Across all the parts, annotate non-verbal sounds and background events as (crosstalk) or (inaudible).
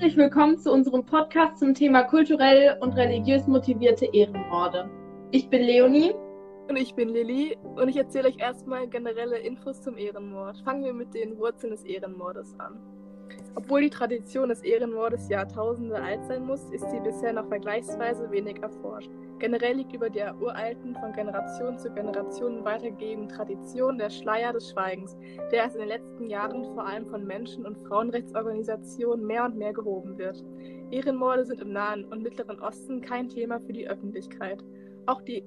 Herzlich willkommen zu unserem Podcast zum Thema kulturell und religiös motivierte Ehrenmorde. Ich bin Leonie. Und ich bin Lilly und ich erzähle euch erstmal generelle Infos zum Ehrenmord. Fangen wir mit den Wurzeln des Ehrenmordes an. Obwohl die Tradition des Ehrenmordes Jahrtausende alt sein muss, ist sie bisher noch vergleichsweise wenig erforscht. Generell liegt über der uralten, von Generation zu Generation weitergegebenen Tradition der Schleier des Schweigens, der erst in den letzten Jahren vor allem von Menschen- und Frauenrechtsorganisationen mehr und mehr gehoben wird. Ehrenmorde sind im Nahen und Mittleren Osten kein Thema für die Öffentlichkeit. Auch die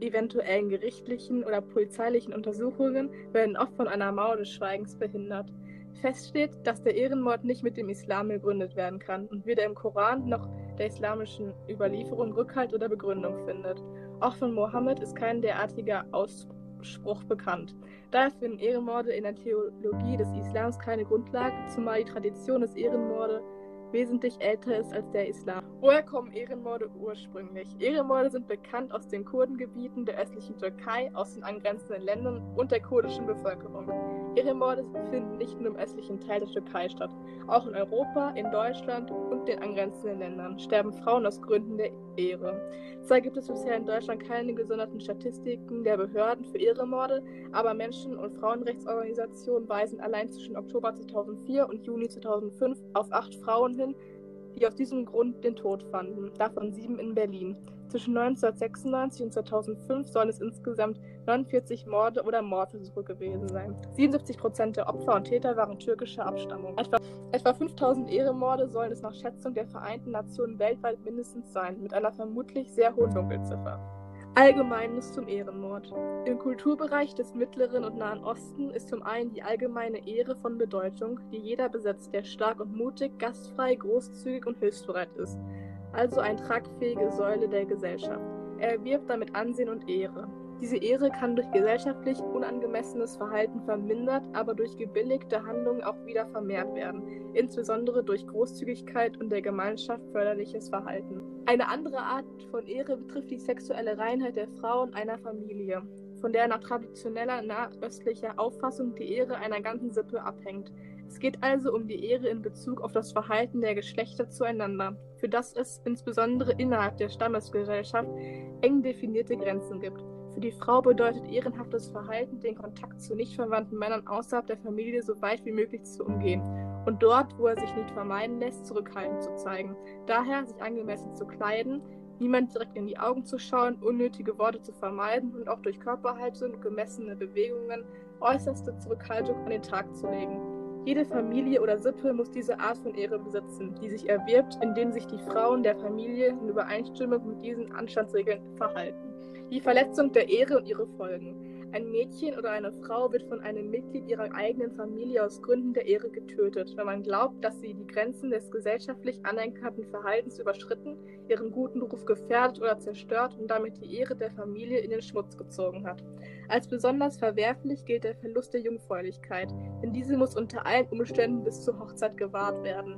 eventuellen gerichtlichen oder polizeilichen Untersuchungen werden oft von einer Mauer des Schweigens behindert. Fest steht, dass der Ehrenmord nicht mit dem Islam begründet werden kann und weder im Koran noch der islamischen Überlieferung Rückhalt oder Begründung findet. Auch von Mohammed ist kein derartiger Ausspruch bekannt. Daher finden Ehrenmorde in der Theologie des Islams keine Grundlage, zumal die Tradition des Ehrenmorde wesentlich älter ist als der Islam. Woher kommen Ehrenmorde ursprünglich? Ehrenmorde sind bekannt aus den Kurdengebieten der östlichen Türkei, aus den angrenzenden Ländern und der kurdischen Bevölkerung. Ehrenmorde finden nicht nur im östlichen Teil der Türkei statt. Auch in Europa, in Deutschland und den angrenzenden Ländern sterben Frauen aus Gründen der Ehre. Zwar gibt es bisher in Deutschland keine gesonderten Statistiken der Behörden für Ehrenmorde, aber Menschen- und Frauenrechtsorganisationen weisen allein zwischen Oktober 2004 und Juni 2005 auf acht Frauen hin, die aus diesem Grund den Tod fanden, davon sieben in Berlin. Zwischen 1996 und 2005 sollen es insgesamt 49 Morde oder Mordversuche gewesen sein. 77 Prozent der Opfer und Täter waren türkischer Abstammung. Etwa, etwa 5000 Ehrenmorde sollen es nach Schätzung der Vereinten Nationen weltweit mindestens sein, mit einer vermutlich sehr hohen Dunkelziffer. Allgemeines zum Ehrenmord. Im Kulturbereich des Mittleren und Nahen Osten ist zum einen die allgemeine Ehre von Bedeutung, die jeder besitzt, der stark und mutig, gastfrei, großzügig und hilfsbereit ist also eine tragfähige Säule der Gesellschaft. Er erwirbt damit Ansehen und Ehre. Diese Ehre kann durch gesellschaftlich unangemessenes Verhalten vermindert, aber durch gebilligte Handlungen auch wieder vermehrt werden, insbesondere durch Großzügigkeit und der Gemeinschaft förderliches Verhalten. Eine andere Art von Ehre betrifft die sexuelle Reinheit der Frau und einer Familie, von der nach traditioneller nahöstlicher Auffassung die Ehre einer ganzen Sippe abhängt. Es geht also um die Ehre in Bezug auf das Verhalten der Geschlechter zueinander, für das es insbesondere innerhalb der Stammesgesellschaft eng definierte Grenzen gibt. Für die Frau bedeutet ehrenhaftes Verhalten, den Kontakt zu nicht verwandten Männern außerhalb der Familie so weit wie möglich zu umgehen und dort, wo er sich nicht vermeiden lässt, zurückhaltend zu zeigen. Daher sich angemessen zu kleiden, niemand direkt in die Augen zu schauen, unnötige Worte zu vermeiden und auch durch Körperhaltung und gemessene Bewegungen äußerste Zurückhaltung an den Tag zu legen. Jede Familie oder Sippe muss diese Art von Ehre besitzen, die sich erwirbt, indem sich die Frauen der Familie in Übereinstimmung mit diesen Anstandsregeln verhalten. Die Verletzung der Ehre und ihre Folgen. Ein Mädchen oder eine Frau wird von einem Mitglied ihrer eigenen Familie aus Gründen der Ehre getötet, wenn man glaubt, dass sie die Grenzen des gesellschaftlich anerkannten Verhaltens überschritten, ihren guten Ruf gefährdet oder zerstört und damit die Ehre der Familie in den Schmutz gezogen hat. Als besonders verwerflich gilt der Verlust der Jungfräulichkeit, denn diese muss unter allen Umständen bis zur Hochzeit gewahrt werden.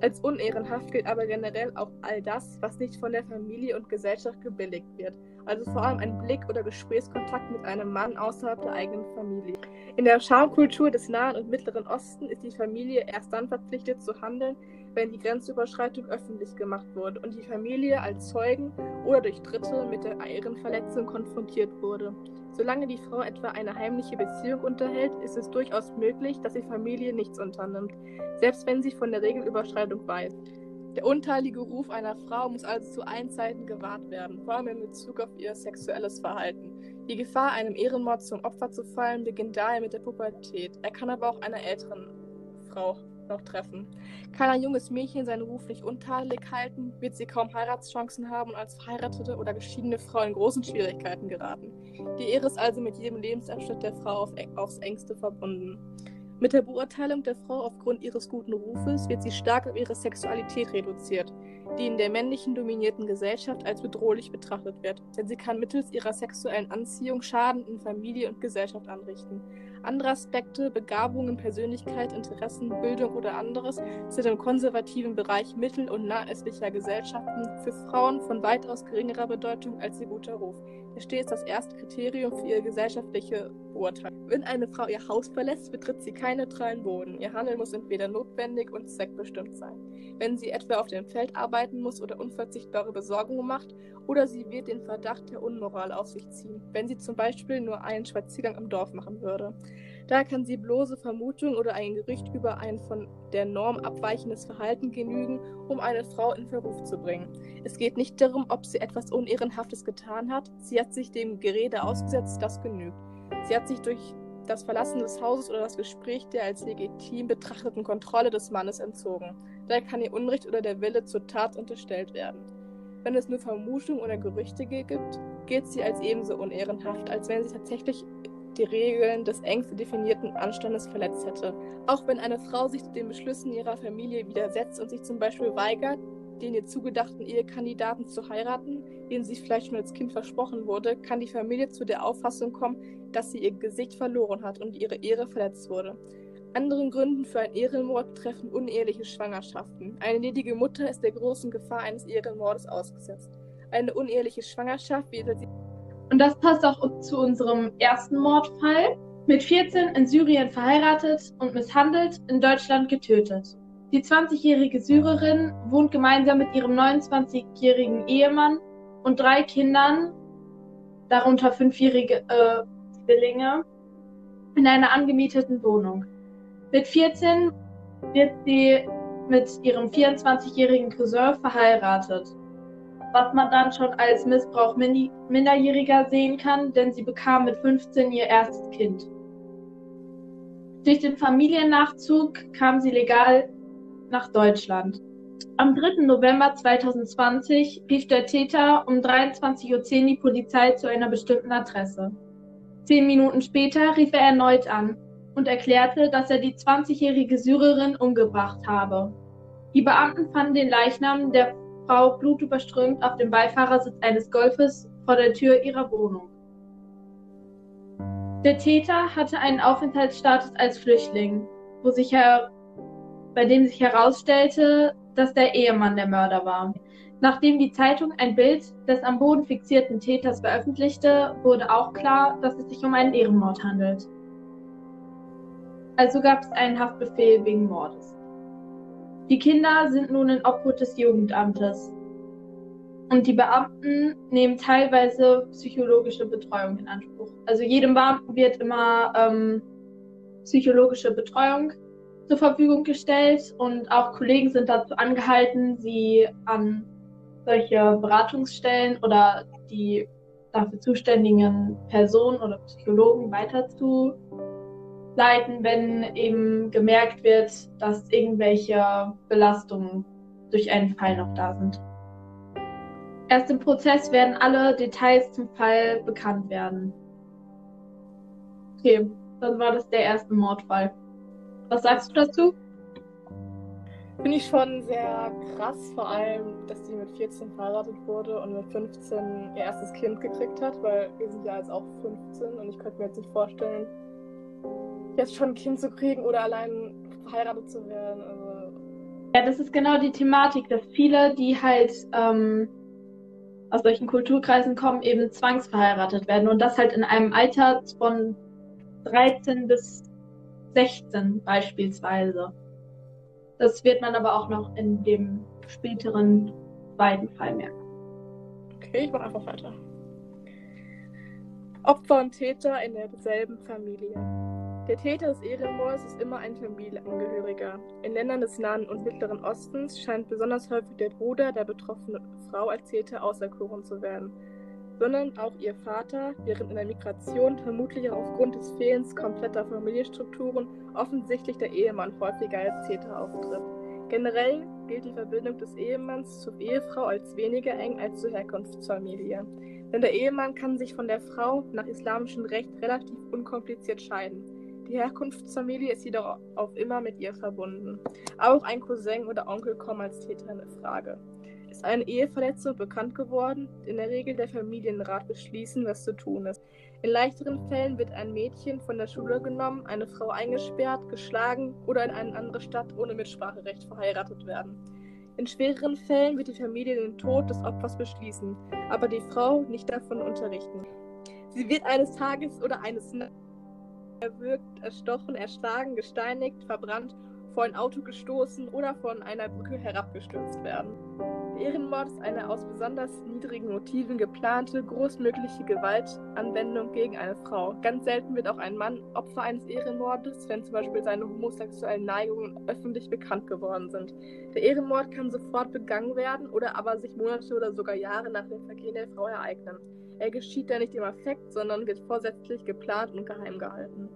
Als unehrenhaft gilt aber generell auch all das, was nicht von der Familie und Gesellschaft gebilligt wird, also vor allem ein Blick oder Gesprächskontakt mit einem Mann außerhalb der eigenen Familie. In der Schamkultur des Nahen und Mittleren Osten ist die Familie erst dann verpflichtet zu handeln, wenn die Grenzüberschreitung öffentlich gemacht wurde und die Familie als Zeugen oder durch Dritte mit der Ehrenverletzung konfrontiert wurde. Solange die Frau etwa eine heimliche Beziehung unterhält, ist es durchaus möglich, dass die Familie nichts unternimmt, selbst wenn sie von der Regelüberschreitung weiß. Der unteilige Ruf einer Frau muss also zu allen Zeiten gewahrt werden, vor allem in Bezug auf ihr sexuelles Verhalten. Die Gefahr, einem Ehrenmord zum Opfer zu fallen, beginnt daher mit der Pubertät. Er kann aber auch einer älteren Frau noch treffen. Kann ein junges Mädchen seinen Ruf nicht untadelig halten, wird sie kaum Heiratschancen haben und als verheiratete oder geschiedene Frau in großen Schwierigkeiten geraten. Die Ehre ist also mit jedem Lebensabschnitt der Frau auf, aufs engste verbunden. Mit der Beurteilung der Frau aufgrund ihres guten Rufes wird sie stark auf ihre Sexualität reduziert, die in der männlichen dominierten Gesellschaft als bedrohlich betrachtet wird, denn sie kann mittels ihrer sexuellen Anziehung Schaden in Familie und Gesellschaft anrichten. Andere Aspekte, Begabungen, Persönlichkeit, Interessen, Bildung oder anderes sind im konservativen Bereich mittel- und nahöstlicher Gesellschaften für Frauen von weitaus geringerer Bedeutung als ihr guter Ruf. Hier steht das erste Kriterium für ihre gesellschaftliche beurteilt. Wenn eine Frau ihr Haus verlässt, betritt sie keinen neutralen Boden. Ihr Handeln muss entweder notwendig und zweckbestimmt sein. Wenn sie etwa auf dem Feld arbeiten muss oder unverzichtbare Besorgungen macht, oder sie wird den Verdacht der Unmoral auf sich ziehen, wenn sie zum Beispiel nur einen Spaziergang im Dorf machen würde. Da kann sie bloße Vermutung oder ein Gerücht über ein von der Norm abweichendes Verhalten genügen, um eine Frau in Verruf zu bringen. Es geht nicht darum, ob sie etwas Unehrenhaftes getan hat, sie hat sich dem Gerede ausgesetzt, das genügt. Sie hat sich durch das Verlassen des Hauses oder das Gespräch der als legitim betrachteten Kontrolle des Mannes entzogen. Daher kann ihr Unrecht oder der Wille zur Tat unterstellt werden. Wenn es nur Vermutungen oder Gerüchte gibt, gilt sie als ebenso unehrenhaft, als wenn sie tatsächlich die Regeln des engst definierten Anstandes verletzt hätte. Auch wenn eine Frau sich den Beschlüssen ihrer Familie widersetzt und sich zum Beispiel weigert, den ihr zugedachten Ehekandidaten zu heiraten, den sie vielleicht schon als Kind versprochen wurde, kann die Familie zu der Auffassung kommen, dass sie ihr Gesicht verloren hat und ihre Ehre verletzt wurde. Anderen Gründen für einen Ehrenmord betreffen uneheliche Schwangerschaften. Eine ledige Mutter ist der großen Gefahr eines Ehrenmordes ausgesetzt. Eine uneheliche Schwangerschaft wird als und das passt auch zu unserem ersten Mordfall. Mit 14 in Syrien verheiratet und misshandelt, in Deutschland getötet. Die 20-jährige Syrerin wohnt gemeinsam mit ihrem 29-jährigen Ehemann und drei Kindern, darunter fünfjährige äh, Zwillinge, in einer angemieteten Wohnung. Mit 14 wird sie mit ihrem 24-jährigen Cousin verheiratet was man dann schon als Missbrauch Minderjähriger sehen kann, denn sie bekam mit 15 ihr erstes Kind. Durch den Familiennachzug kam sie legal nach Deutschland. Am 3. November 2020 rief der Täter um 23.10 Uhr die Polizei zu einer bestimmten Adresse. Zehn Minuten später rief er erneut an und erklärte, dass er die 20-jährige Syrerin umgebracht habe. Die Beamten fanden den Leichnam der Frau blutüberströmt auf dem Beifahrersitz eines Golfes vor der Tür ihrer Wohnung. Der Täter hatte einen Aufenthaltsstatus als Flüchtling, wo sich her bei dem sich herausstellte, dass der Ehemann der Mörder war. Nachdem die Zeitung ein Bild des am Boden fixierten Täters veröffentlichte, wurde auch klar, dass es sich um einen Ehrenmord handelt. Also gab es einen Haftbefehl wegen Mordes. Die Kinder sind nun in Obhut des Jugendamtes. Und die Beamten nehmen teilweise psychologische Betreuung in Anspruch. Also jedem Beamten wird immer ähm, psychologische Betreuung zur Verfügung gestellt und auch Kollegen sind dazu angehalten, sie an solche Beratungsstellen oder die dafür zuständigen Personen oder Psychologen weiterzuleiten leiten, wenn eben gemerkt wird, dass irgendwelche Belastungen durch einen Fall noch da sind. Erst im Prozess werden alle Details zum Fall bekannt werden. Okay, dann war das der erste Mordfall. Was sagst du dazu? Finde ich schon sehr krass, vor allem, dass sie mit 14 verheiratet wurde und mit 15 ihr erstes Kind gekriegt hat, weil wir sind ja jetzt auch 15 und ich könnte mir jetzt nicht vorstellen, jetzt schon ein Kind zu kriegen oder allein verheiratet zu werden. Also. Ja, das ist genau die Thematik, dass viele, die halt ähm, aus solchen Kulturkreisen kommen, eben zwangsverheiratet werden und das halt in einem Alter von 13 bis 16 beispielsweise. Das wird man aber auch noch in dem späteren zweiten Fall merken. Okay, ich mache einfach weiter. Opfer und Täter in derselben Familie. Der Täter des Ehrenmords ist immer ein Familienangehöriger. In Ländern des Nahen und Mittleren Ostens scheint besonders häufig der Bruder der betroffenen Frau als Täter auserkoren zu werden, sondern auch ihr Vater, während in der Migration vermutlich auch aufgrund des Fehlens kompletter Familienstrukturen offensichtlich der Ehemann häufiger als Täter auftritt. Generell gilt die Verbindung des Ehemanns zur Ehefrau als weniger eng als zur Herkunftsfamilie. Denn der Ehemann kann sich von der Frau nach islamischem Recht relativ unkompliziert scheiden. Die Herkunftsfamilie ist jedoch auf immer mit ihr verbunden. Auch ein Cousin oder Onkel kommen als Täter in Frage. Ist eine Eheverletzung bekannt geworden, in der Regel der Familienrat beschließen, was zu tun ist. In leichteren Fällen wird ein Mädchen von der Schule genommen, eine Frau eingesperrt, geschlagen oder in eine andere Stadt ohne Mitspracherecht verheiratet werden. In schwereren Fällen wird die Familie den Tod des Opfers beschließen, aber die Frau nicht davon unterrichten. Sie wird eines Tages oder eines Nachts erwürgt, erstochen, erschlagen, gesteinigt, verbrannt, vor ein Auto gestoßen oder von einer Brücke herabgestürzt werden. Ehrenmord ist eine aus besonders niedrigen Motiven geplante, großmögliche Gewaltanwendung gegen eine Frau. Ganz selten wird auch ein Mann Opfer eines Ehrenmordes, wenn zum Beispiel seine homosexuellen Neigungen öffentlich bekannt geworden sind. Der Ehrenmord kann sofort begangen werden oder aber sich Monate oder sogar Jahre nach dem Vergehen der Frau ereignen. Er geschieht dann nicht im Affekt, sondern wird vorsätzlich geplant und geheim gehalten.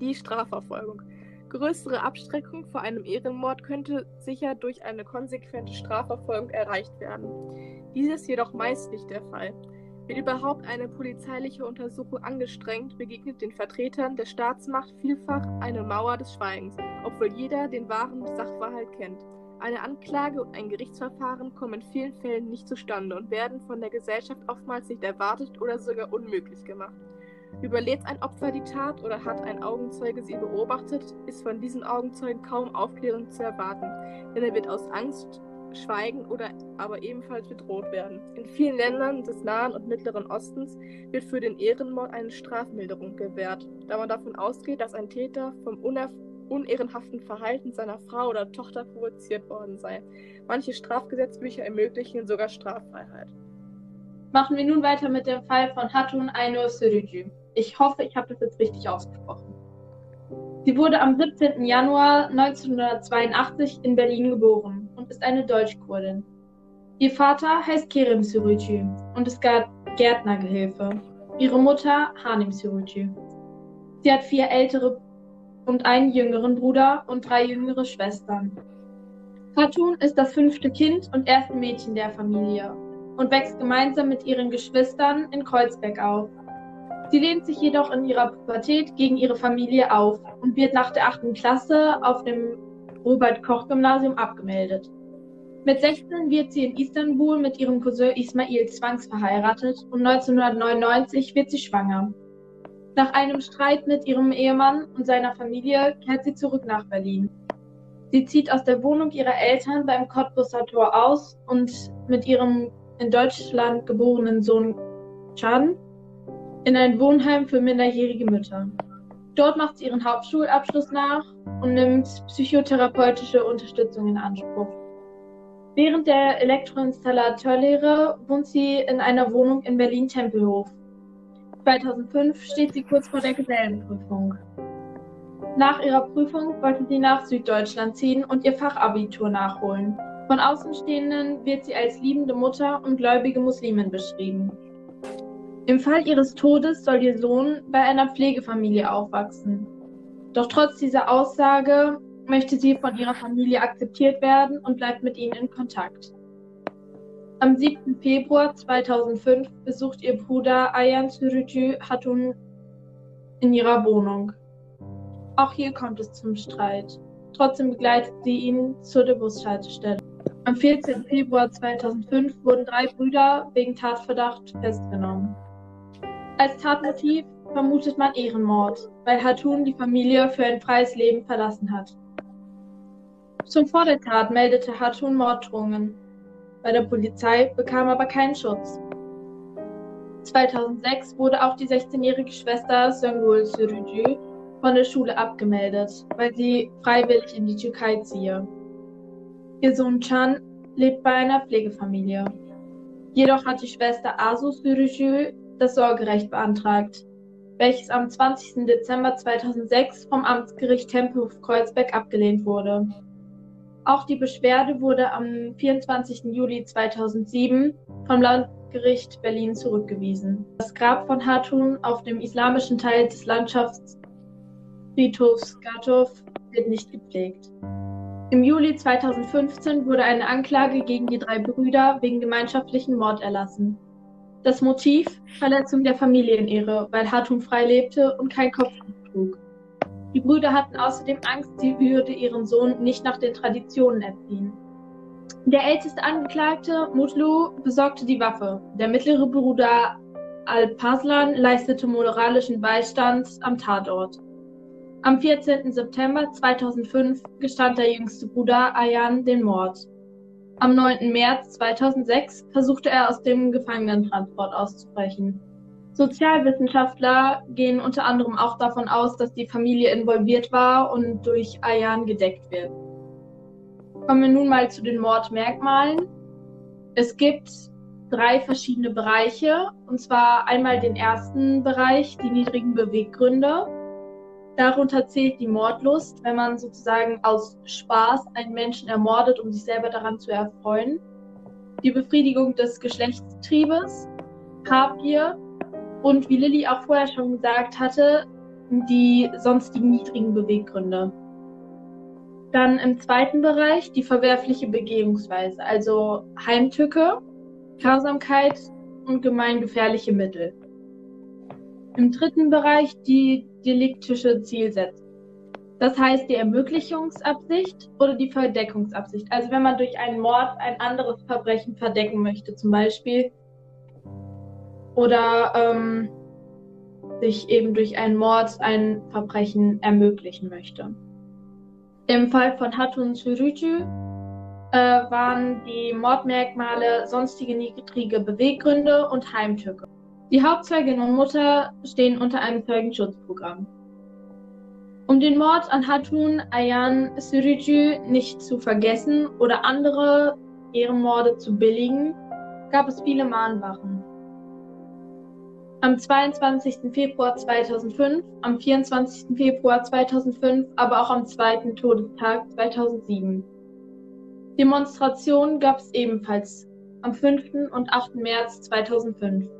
Die Strafverfolgung. Größere Abschreckung vor einem Ehrenmord könnte sicher durch eine konsequente Strafverfolgung erreicht werden. Dies ist jedoch meist nicht der Fall. Wird überhaupt eine polizeiliche Untersuchung angestrengt, begegnet den Vertretern der Staatsmacht vielfach eine Mauer des Schweigens, obwohl jeder den wahren Sachverhalt kennt. Eine Anklage und ein Gerichtsverfahren kommen in vielen Fällen nicht zustande und werden von der Gesellschaft oftmals nicht erwartet oder sogar unmöglich gemacht. Überlebt ein Opfer die Tat oder hat ein Augenzeuge sie beobachtet, ist von diesen Augenzeugen kaum Aufklärung zu erwarten, denn er wird aus Angst schweigen oder aber ebenfalls bedroht werden. In vielen Ländern des Nahen und Mittleren Ostens wird für den Ehrenmord eine Strafmilderung gewährt, da man davon ausgeht, dass ein Täter vom unehrenhaften Verhalten seiner Frau oder Tochter provoziert worden sei. Manche Strafgesetzbücher ermöglichen sogar Straffreiheit. Machen wir nun weiter mit dem Fall von Hatun Ainur Sürücü. Ich hoffe, ich habe das jetzt richtig ausgesprochen. Sie wurde am 17. Januar 1982 in Berlin geboren und ist eine Deutschkurdin. Ihr Vater heißt Kerem Sürücü und ist Gärtnergehilfe. Ihre Mutter Hanim Sürücü. Sie hat vier ältere und einen jüngeren Bruder und drei jüngere Schwestern. Hatun ist das fünfte Kind und erste Mädchen der Familie und wächst gemeinsam mit ihren Geschwistern in Kreuzberg auf. Sie lehnt sich jedoch in ihrer Pubertät gegen ihre Familie auf und wird nach der 8. Klasse auf dem Robert-Koch-Gymnasium abgemeldet. Mit 16 wird sie in Istanbul mit ihrem Cousin Ismail zwangsverheiratet und 1999 wird sie schwanger. Nach einem Streit mit ihrem Ehemann und seiner Familie kehrt sie zurück nach Berlin. Sie zieht aus der Wohnung ihrer Eltern beim Cottbusser Tor aus und mit ihrem in Deutschland geborenen Sohn Chan in ein Wohnheim für minderjährige Mütter. Dort macht sie ihren Hauptschulabschluss nach und nimmt psychotherapeutische Unterstützung in Anspruch. Während der Elektroinstallateurlehre wohnt sie in einer Wohnung in Berlin-Tempelhof. 2005 steht sie kurz vor der Gesellenprüfung. Nach ihrer Prüfung wollte sie nach Süddeutschland ziehen und ihr Fachabitur nachholen. Von Außenstehenden wird sie als liebende Mutter und gläubige Muslimin beschrieben. Im Fall ihres Todes soll ihr Sohn bei einer Pflegefamilie aufwachsen. Doch trotz dieser Aussage möchte sie von ihrer Familie akzeptiert werden und bleibt mit ihnen in Kontakt. Am 7. Februar 2005 besucht ihr Bruder Ayan Sürücü Hatun in ihrer Wohnung. Auch hier kommt es zum Streit. Trotzdem begleitet sie ihn zur Bushaltestelle. Am 14. Februar 2005 wurden drei Brüder wegen Tatverdacht festgenommen. Als Tatmotiv vermutet man Ehrenmord, weil Hatun die Familie für ein freies Leben verlassen hat. Schon vor der Tat meldete Hatun Morddrohungen. Bei der Polizei bekam aber keinen Schutz. 2006 wurde auch die 16-jährige Schwester Söngül Sürücü von der Schule abgemeldet, weil sie freiwillig in die Türkei ziehe. Ihr Sohn Can lebt bei einer Pflegefamilie. Jedoch hat die Schwester Asu Sürücü das Sorgerecht beantragt, welches am 20. Dezember 2006 vom Amtsgericht Tempelhof-Kreuzberg abgelehnt wurde. Auch die Beschwerde wurde am 24. Juli 2007 vom Landgericht Berlin zurückgewiesen. Das Grab von Hatun auf dem islamischen Teil des Landschaftsfriedhofs Gatow wird nicht gepflegt. Im Juli 2015 wurde eine Anklage gegen die drei Brüder wegen gemeinschaftlichen Mord erlassen. Das Motiv? Verletzung der Familienehre, weil Hartung frei lebte und kein Kopftuch trug. Die Brüder hatten außerdem Angst, sie würde ihren Sohn nicht nach den Traditionen erziehen. Der älteste Angeklagte, Mutlu, besorgte die Waffe. Der mittlere Bruder Al-Paslan leistete moralischen Beistand am Tatort. Am 14. September 2005 gestand der jüngste Bruder Ayan den Mord. Am 9. März 2006 versuchte er aus dem Gefangenentransport auszubrechen. Sozialwissenschaftler gehen unter anderem auch davon aus, dass die Familie involviert war und durch Ayan gedeckt wird. Kommen wir nun mal zu den Mordmerkmalen. Es gibt drei verschiedene Bereiche, und zwar einmal den ersten Bereich, die niedrigen Beweggründe. Darunter zählt die Mordlust, wenn man sozusagen aus Spaß einen Menschen ermordet, um sich selber daran zu erfreuen. Die Befriedigung des Geschlechtstriebes, Habgier und wie Lilly auch vorher schon gesagt hatte, die sonstigen niedrigen Beweggründe. Dann im zweiten Bereich die verwerfliche Begehungsweise, also Heimtücke, Grausamkeit und gemeingefährliche Mittel. Im dritten Bereich die deliktische Zielsetzung. Das heißt die Ermöglichungsabsicht oder die Verdeckungsabsicht. Also wenn man durch einen Mord ein anderes Verbrechen verdecken möchte, zum Beispiel. Oder ähm, sich eben durch einen Mord ein Verbrechen ermöglichen möchte. Im Fall von Hatun Sürücü äh, waren die Mordmerkmale sonstige niedrige Beweggründe und Heimtücke. Die Hauptzeugin und Mutter stehen unter einem Zeugenschutzprogramm. Um den Mord an Hatun Ayan Sürücü nicht zu vergessen oder andere Ehrenmorde zu billigen, gab es viele Mahnwachen. Am 22. Februar 2005, am 24. Februar 2005, aber auch am zweiten Todestag 2007. Demonstrationen gab es ebenfalls am 5. und 8. März 2005.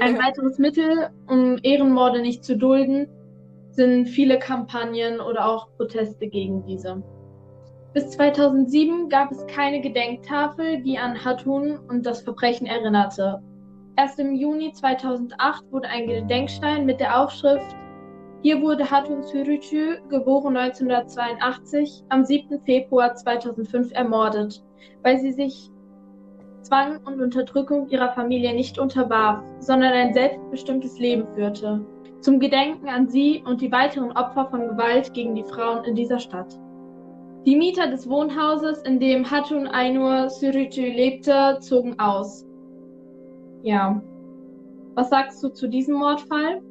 Ein weiteres Mittel, um Ehrenmorde nicht zu dulden, sind viele Kampagnen oder auch Proteste gegen diese. Bis 2007 gab es keine Gedenktafel, die an Hatun und das Verbrechen erinnerte. Erst im Juni 2008 wurde ein Gedenkstein mit der Aufschrift Hier wurde Hatun Sürücü, geboren 1982, am 7. Februar 2005 ermordet, weil sie sich Zwang und Unterdrückung ihrer Familie nicht unterwarf, sondern ein selbstbestimmtes Leben führte. Zum Gedenken an sie und die weiteren Opfer von Gewalt gegen die Frauen in dieser Stadt. Die Mieter des Wohnhauses, in dem Hatun Ainur Sürücü lebte, zogen aus. Ja. Was sagst du zu diesem Mordfall?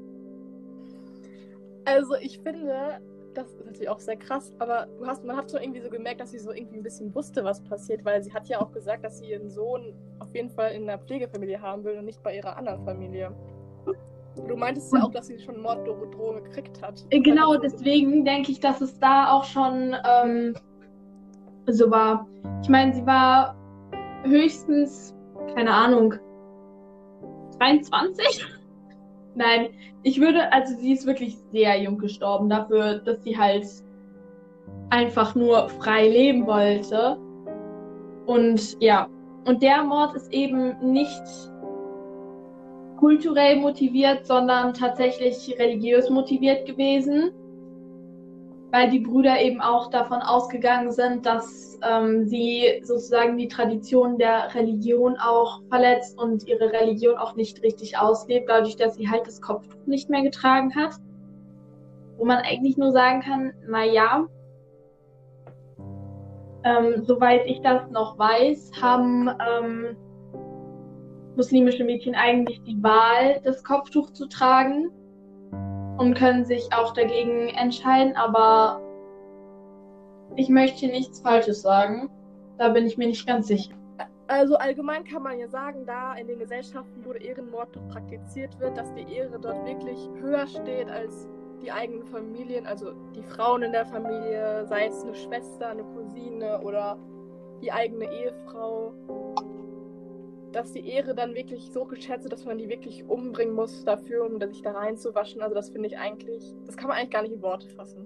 Also ich finde, das ist natürlich auch sehr krass, aber du hast, man hat schon irgendwie so gemerkt, dass sie so irgendwie ein bisschen wusste, was passiert, weil sie hat ja auch gesagt, dass sie ihren Sohn auf jeden Fall in einer Pflegefamilie haben will und nicht bei ihrer anderen Familie. Du meintest ja auch, dass sie schon Morddrohungen gekriegt hat. Äh, genau, deswegen denke ich, dass es da auch schon ähm, so war. Ich meine, sie war höchstens, keine Ahnung, 23? (laughs) Nein, ich würde, also sie ist wirklich sehr jung gestorben dafür, dass sie halt einfach nur frei leben wollte. Und ja, und der Mord ist eben nicht kulturell motiviert, sondern tatsächlich religiös motiviert gewesen weil die Brüder eben auch davon ausgegangen sind, dass ähm, sie sozusagen die Tradition der Religion auch verletzt und ihre Religion auch nicht richtig auslebt, dadurch, dass sie halt das Kopftuch nicht mehr getragen hat. Wo man eigentlich nur sagen kann, naja, ähm, soweit ich das noch weiß, haben ähm, muslimische Mädchen eigentlich die Wahl, das Kopftuch zu tragen und können sich auch dagegen entscheiden, aber ich möchte nichts Falsches sagen. Da bin ich mir nicht ganz sicher. Also allgemein kann man ja sagen, da in den Gesellschaften, wo der Ehrenmord praktiziert wird, dass die Ehre dort wirklich höher steht als die eigenen Familien, also die Frauen in der Familie, sei es eine Schwester, eine Cousine oder die eigene Ehefrau dass die Ehre dann wirklich so geschätzt wird, dass man die wirklich umbringen muss dafür, um sich da reinzuwaschen. Also das finde ich eigentlich, das kann man eigentlich gar nicht in Worte fassen.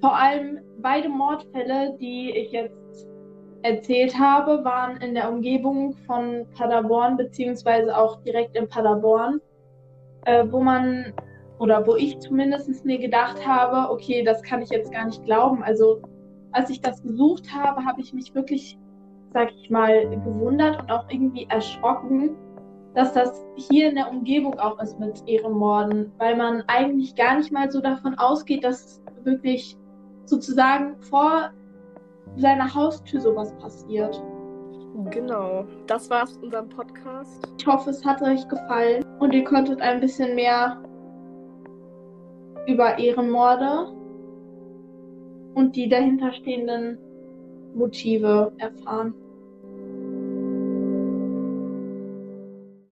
Vor allem beide Mordfälle, die ich jetzt erzählt habe, waren in der Umgebung von Paderborn, beziehungsweise auch direkt in Paderborn, äh, wo man, oder wo ich zumindest mir gedacht habe, okay, das kann ich jetzt gar nicht glauben. Also als ich das gesucht habe, habe ich mich wirklich sag ich mal, gewundert und auch irgendwie erschrocken, dass das hier in der Umgebung auch ist mit Ehrenmorden, weil man eigentlich gar nicht mal so davon ausgeht, dass wirklich sozusagen vor seiner Haustür sowas passiert. Genau, das war's mit unserem Podcast. Ich hoffe, es hat euch gefallen und ihr konntet ein bisschen mehr über Ehrenmorde und die dahinterstehenden Motive erfahren.